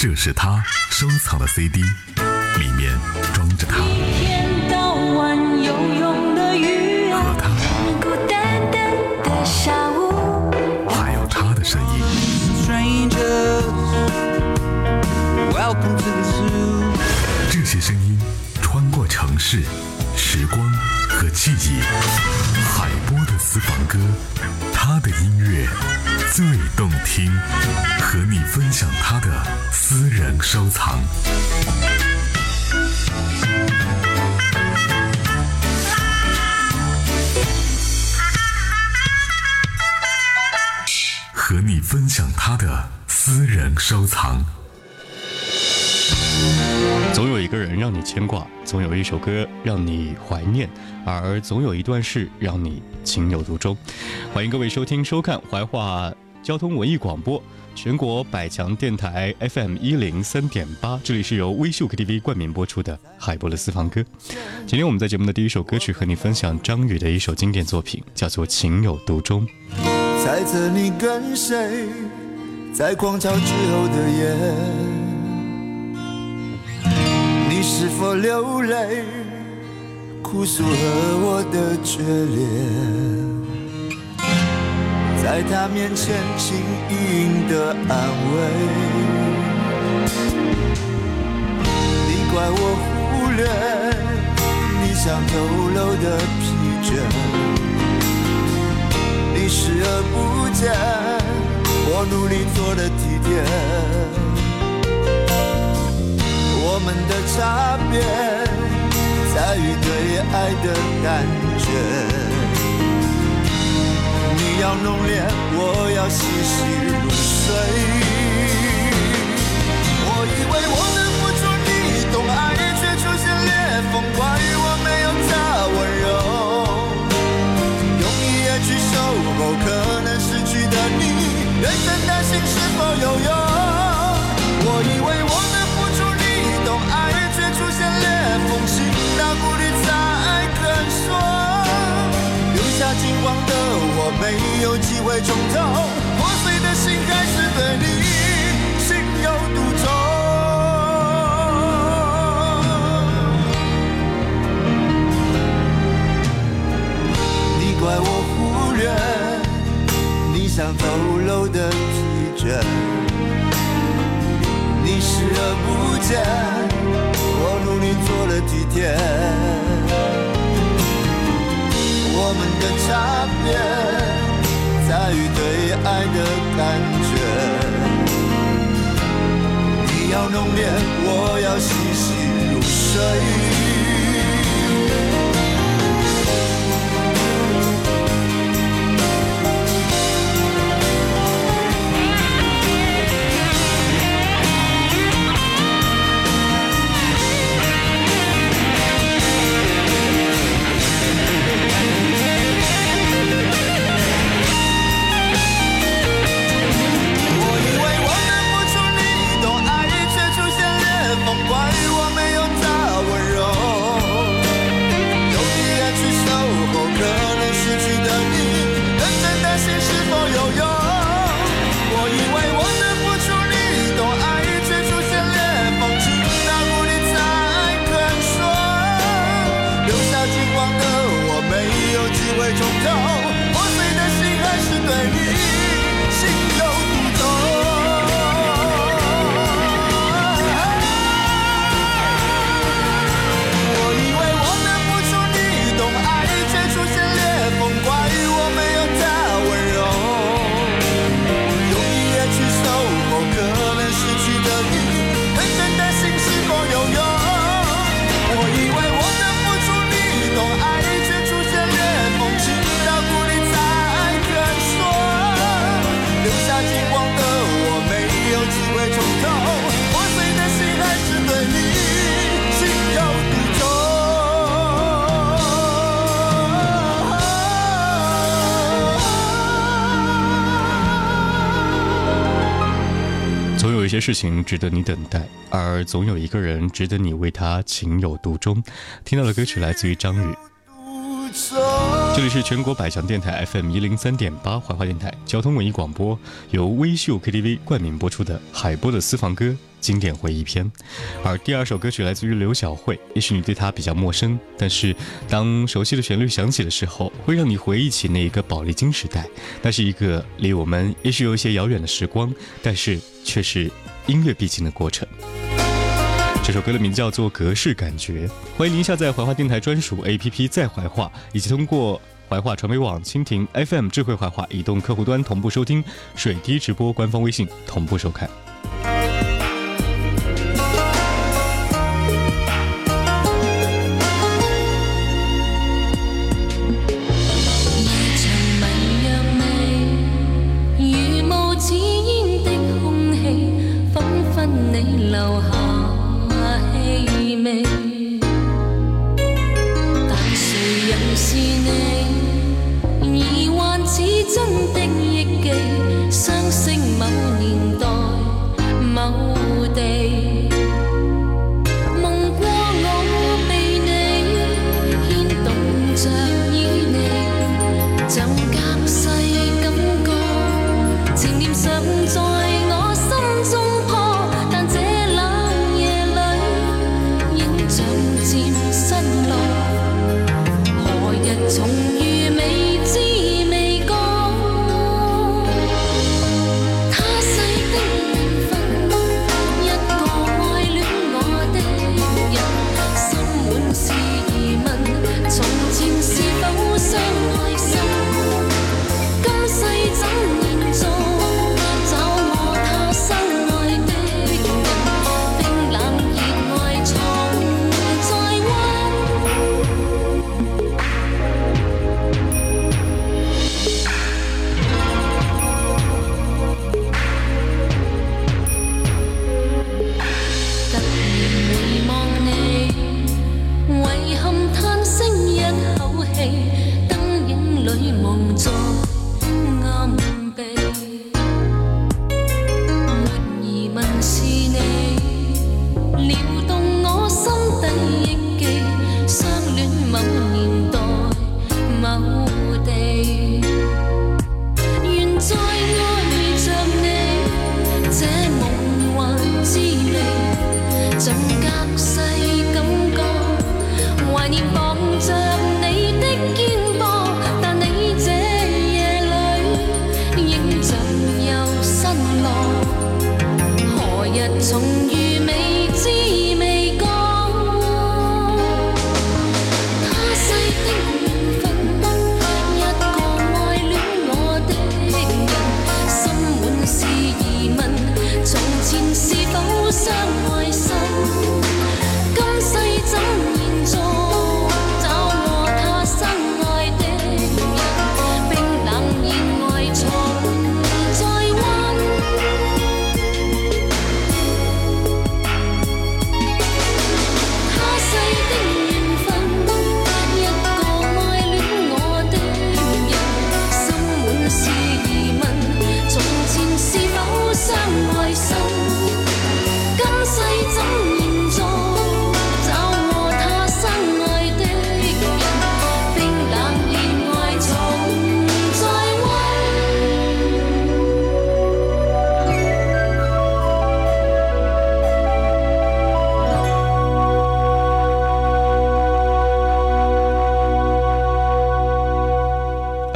这是他收藏的 CD，里面装着他一天到晚游泳的鱼儿，和他，孤单单的下午。还有他的声音。strangers. Welcome to the zoo. 这些声音穿过城市、时光和记忆。海波的私房歌，他的音乐最动听，和你分享他的私人收藏。和你分享他的私人收藏。总有一个人让你牵挂，总有一首歌让你怀念，而总有一段事让你情有独钟。欢迎各位收听收看怀化交通文艺广播，全国百强电台 FM 一零三点八，这里是由微秀 KTV 冠名播出的海波的私房歌。今天我们在节目的第一首歌曲和你分享张宇的一首经典作品，叫做《情有独钟》。猜测你跟谁在狂潮之后的夜，是否流泪哭诉和我的决裂，在他面前轻盈的安慰，你怪我忽略你想透露的疲倦。你视而不见，我努力做的体贴。我们的差别在于对爱的感觉。你要浓烈，我要细细入睡。机会重头，破碎的心还是对你情有独钟。你怪我忽略你想透露的疲倦，你视而不见，我努力做了几天。我们的差别于对爱的感觉。你要浓烈，我要细细入睡。有一些事情值得你等待，而总有一个人值得你为他情有独钟。听到的歌曲来自于张宇，这里是全国百强电台 FM 一零三点八怀化电台交通文艺广播，由微秀 KTV 冠名播出的海波的私房歌经典回忆篇。而第二首歌曲来自于刘晓慧，也许你对她比较陌生，但是当熟悉的旋律响起的时候，会让你回忆起那一个宝丽金时代。那是一个离我们也许有一些遥远的时光，但是却是音乐必经的过程。这首歌的名字叫做《格式感觉》，欢迎您下载怀化电台专属 APP 在怀化，以及通过怀化传媒网、蜻蜓 FM、智慧怀化移动客户端同步收听，水滴直播官方微信同步收看。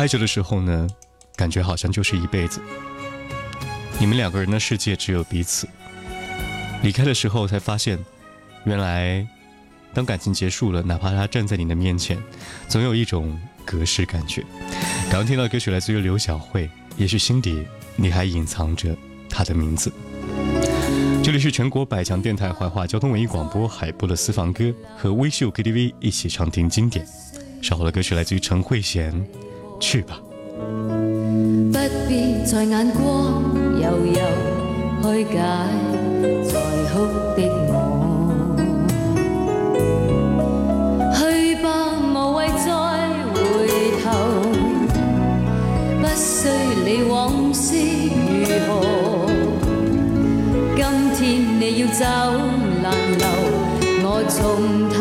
爱着的时候呢，感觉好像就是一辈子。你们两个人的世界只有彼此。离开的时候才发现，原来当感情结束了，哪怕他站在你的面前，总有一种隔世感觉。刚听到歌曲来自于刘晓慧，也许心底你还隐藏着她的名字。这里是全国百强电台怀化交通文艺广播海波的私房歌，和微秀 KTV 一起畅听经典。稍后的歌曲来自于陈慧娴，《去吧》。不必在眼光悠悠去解在哭的我。去吧，无谓再回头，不需理往事如何。今天你要走难留，我重提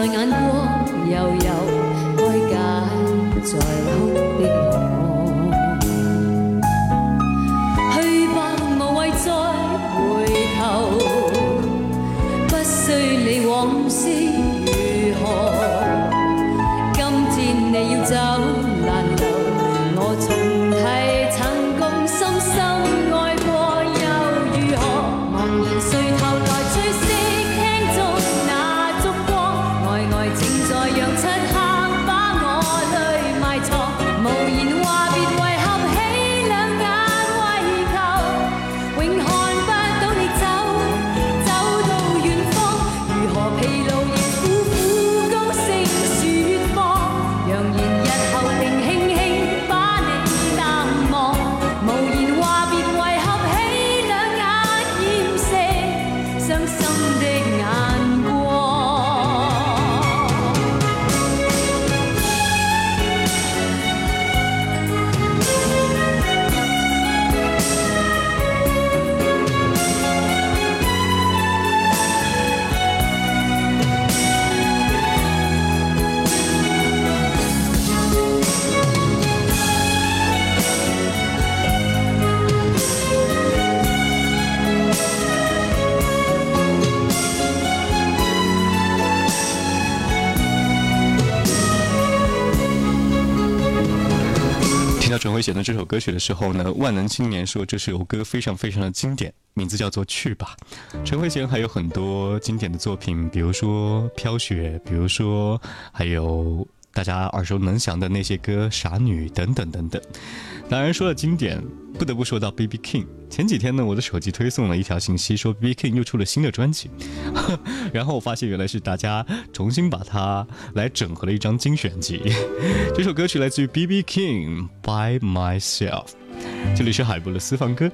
在眼光悠悠开解在写的这首歌曲的时候呢，万能青年说这首歌非常非常的经典，名字叫做《去吧》。陈慧娴还有很多经典的作品，比如说《飘雪》，比如说还有大家耳熟能详的那些歌《傻女》等等等等。当然说到经典，不得不说到 B.B. King。前几天呢，我的手机推送了一条信息，说 B.B. King 又出了新的专辑，然后我发现原来是大家重新把它来整合了一张精选集。这首歌曲来自于 B.B. King by Myself。这里是海波的私房歌。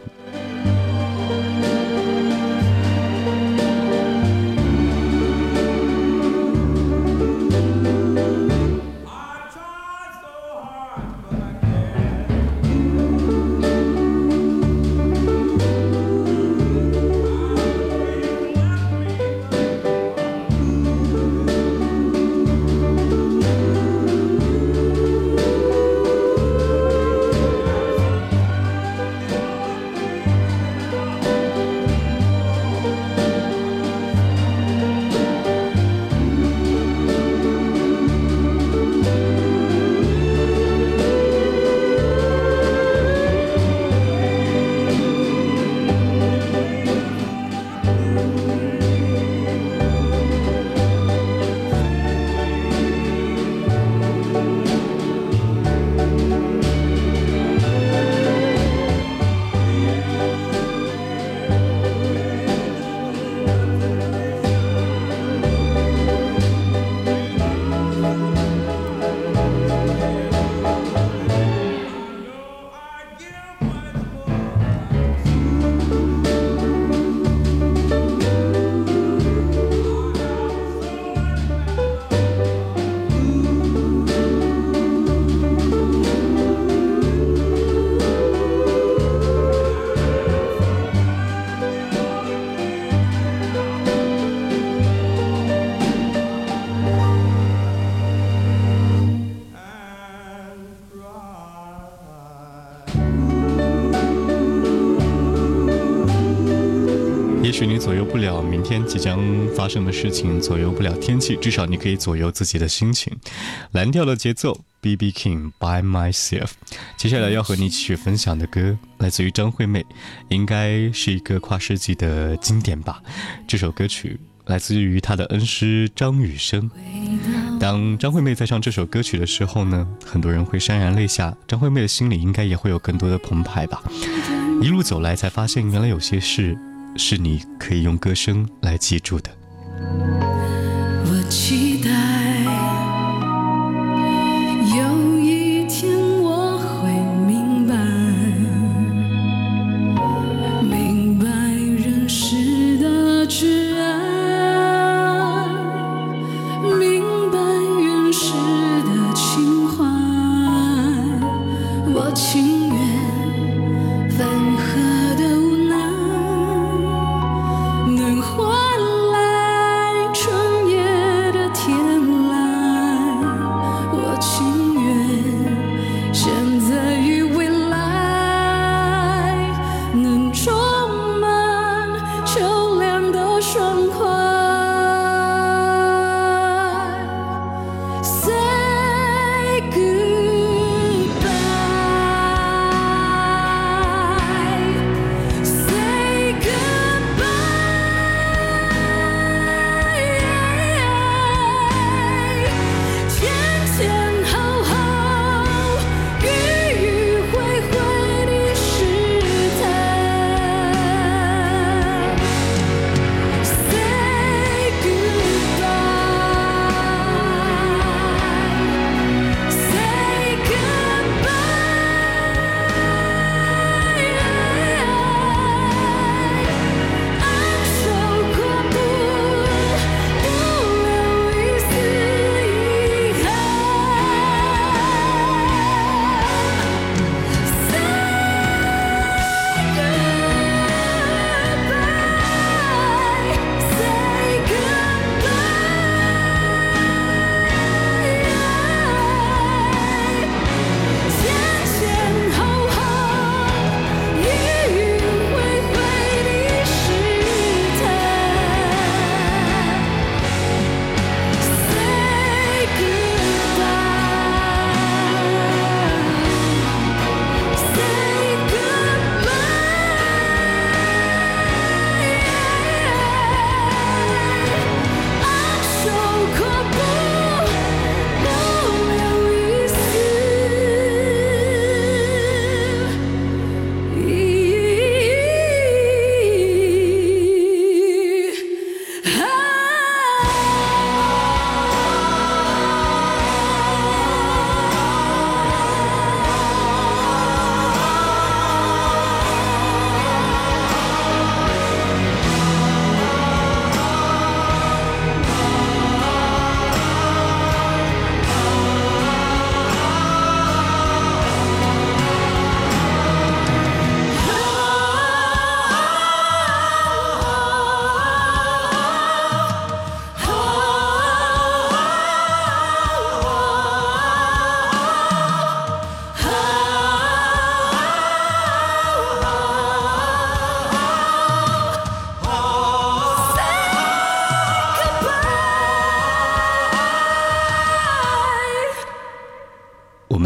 你左右不了明天即将发生的事情，左右不了天气，至少你可以左右自己的心情。蓝调的节奏，B.B. King by myself。接下来要和你一起分享的歌，来自于张惠妹，应该是一个跨世纪的经典吧。这首歌曲来自于她的恩师张雨生。当张惠妹在唱这首歌曲的时候呢，很多人会潸然泪下，张惠妹的心里应该也会有更多的澎湃吧。一路走来，才发现原来有些事是你可以用歌声来记住的。我期待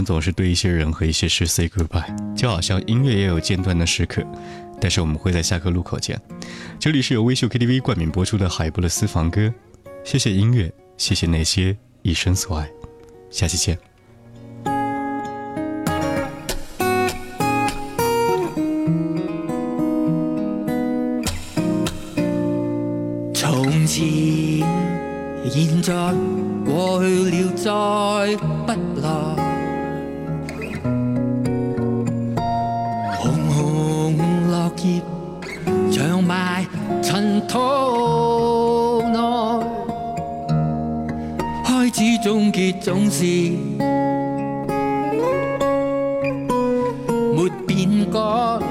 总是对一些人和一些事 say goodbye，就好像音乐也有间断的时刻。但是我们会在下个路口见。这里是由微秀 KTV 冠名播出的海波的私房歌，谢谢音乐，谢谢那些一生所爱，下期见。开始终结总是没变改。